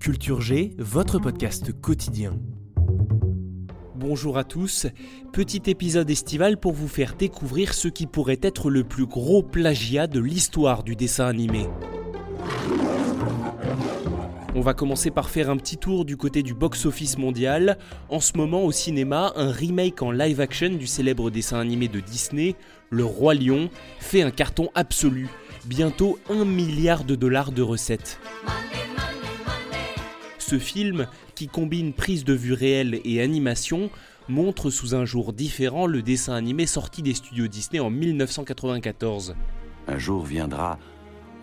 Culture G, votre podcast quotidien. Bonjour à tous, petit épisode estival pour vous faire découvrir ce qui pourrait être le plus gros plagiat de l'histoire du dessin animé. On va commencer par faire un petit tour du côté du box-office mondial. En ce moment au cinéma, un remake en live action du célèbre dessin animé de Disney, Le Roi Lion, fait un carton absolu. Bientôt 1 milliard de dollars de recettes. Ce film, qui combine prise de vue réelle et animation, montre sous un jour différent le dessin animé sorti des studios Disney en 1994. Un jour viendra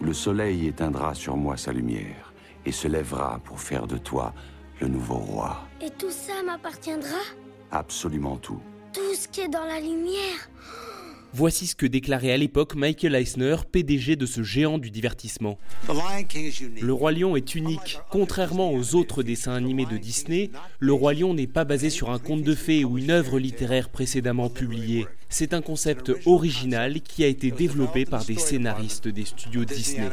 où le soleil éteindra sur moi sa lumière et se lèvera pour faire de toi le nouveau roi. Et tout ça m'appartiendra? Absolument tout. Tout ce qui est dans la lumière Voici ce que déclarait à l'époque Michael Eisner, PDG de ce géant du divertissement. Le Roi Lion est unique. Contrairement aux autres dessins animés de Disney, Le Roi Lion n'est pas basé sur un conte de fées ou une œuvre littéraire précédemment publiée. C'est un concept original qui a été développé par des scénaristes des studios Disney.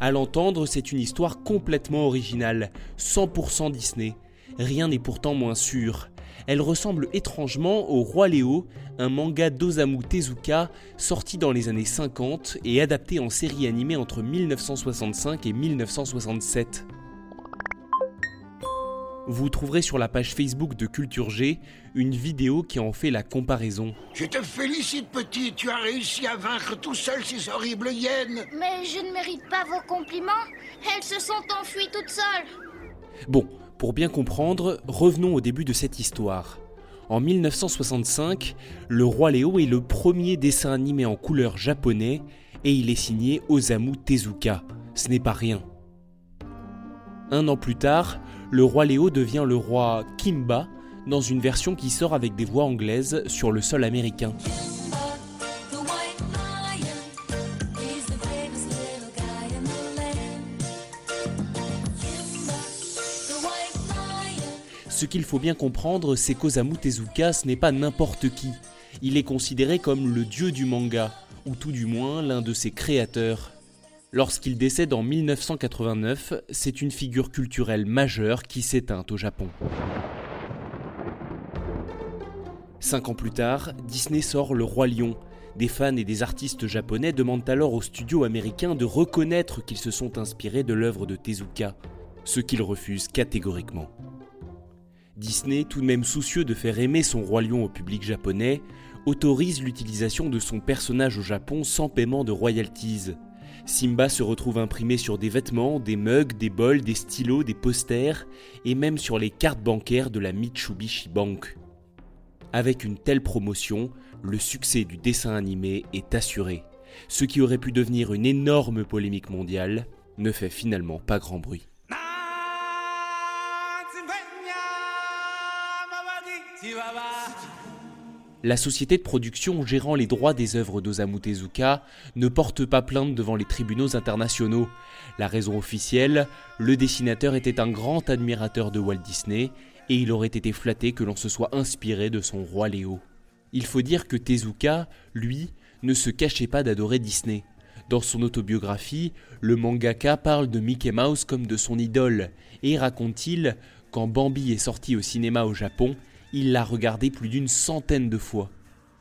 À l'entendre, c'est une histoire complètement originale, 100% Disney. Rien n'est pourtant moins sûr. Elle ressemble étrangement au Roi Léo, un manga d'Osamu Tezuka sorti dans les années 50 et adapté en série animée entre 1965 et 1967. Vous trouverez sur la page Facebook de Culture G une vidéo qui en fait la comparaison. Je te félicite petit, tu as réussi à vaincre tout seul ces horribles hyènes. Mais je ne mérite pas vos compliments. Elles se sont enfuies toutes seules. Bon, pour bien comprendre, revenons au début de cette histoire. En 1965, Le Roi Léo est le premier dessin animé en couleur japonais et il est signé Osamu Tezuka. Ce n'est pas rien. Un an plus tard, le roi Léo devient le roi Kimba dans une version qui sort avec des voix anglaises sur le sol américain. Ce qu'il faut bien comprendre, c'est qu'Osamu Tezuka, ce n'est pas n'importe qui. Il est considéré comme le dieu du manga, ou tout du moins l'un de ses créateurs. Lorsqu'il décède en 1989, c'est une figure culturelle majeure qui s'éteint au Japon. Cinq ans plus tard, Disney sort Le Roi Lion. Des fans et des artistes japonais demandent alors aux studios américains de reconnaître qu'ils se sont inspirés de l'œuvre de Tezuka, ce qu'ils refusent catégoriquement. Disney, tout de même soucieux de faire aimer son roi lion au public japonais, autorise l'utilisation de son personnage au Japon sans paiement de royalties. Simba se retrouve imprimé sur des vêtements, des mugs, des bols, des stylos, des posters et même sur les cartes bancaires de la Mitsubishi Bank. Avec une telle promotion, le succès du dessin animé est assuré. Ce qui aurait pu devenir une énorme polémique mondiale ne fait finalement pas grand bruit. La société de production gérant les droits des œuvres d'Osamu Tezuka ne porte pas plainte devant les tribunaux internationaux. La raison officielle, le dessinateur était un grand admirateur de Walt Disney et il aurait été flatté que l'on se soit inspiré de son roi Léo. Il faut dire que Tezuka, lui, ne se cachait pas d'adorer Disney. Dans son autobiographie, le mangaka parle de Mickey Mouse comme de son idole, et raconte-t-il, quand Bambi est sorti au cinéma au Japon, il l'a regardé plus d'une centaine de fois.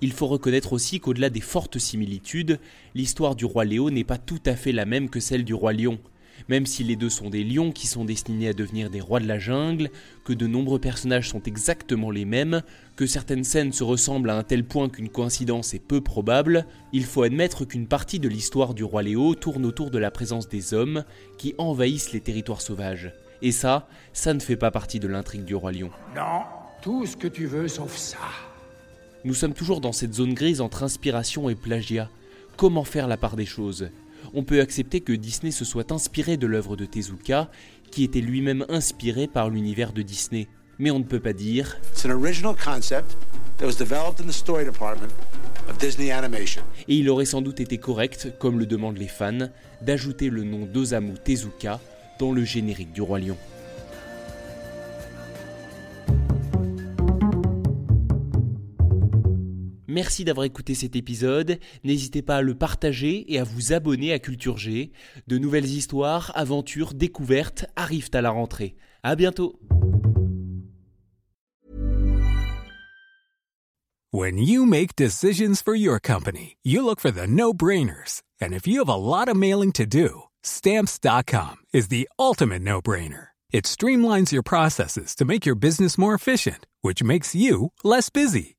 Il faut reconnaître aussi qu'au-delà des fortes similitudes, l'histoire du roi Léo n'est pas tout à fait la même que celle du roi lion. Même si les deux sont des lions qui sont destinés à devenir des rois de la jungle, que de nombreux personnages sont exactement les mêmes, que certaines scènes se ressemblent à un tel point qu'une coïncidence est peu probable, il faut admettre qu'une partie de l'histoire du roi Léo tourne autour de la présence des hommes qui envahissent les territoires sauvages. Et ça, ça ne fait pas partie de l'intrigue du roi lion. Non, tout ce que tu veux sauf ça. Nous sommes toujours dans cette zone grise entre inspiration et plagiat. comment faire la part des choses? On peut accepter que Disney se soit inspiré de l'œuvre de Tezuka, qui était lui-même inspiré par l'univers de Disney. Mais on ne peut pas dire et il aurait sans doute été correct, comme le demandent les fans, d'ajouter le nom d'Osamu Tezuka dans le générique du Roi Lion. Merci d'avoir écouté cet épisode. N'hésitez pas à le partager et à vous abonner à Culture G. De nouvelles histoires, aventures, découvertes arrivent à la rentrée. À bientôt. When you make decisions for your company, you look for the no-brainers. And if you have a lot of mailing to do, stamps.com is the ultimate no-brainer. It streamlines your processes to make your business more efficient, which makes you less busy.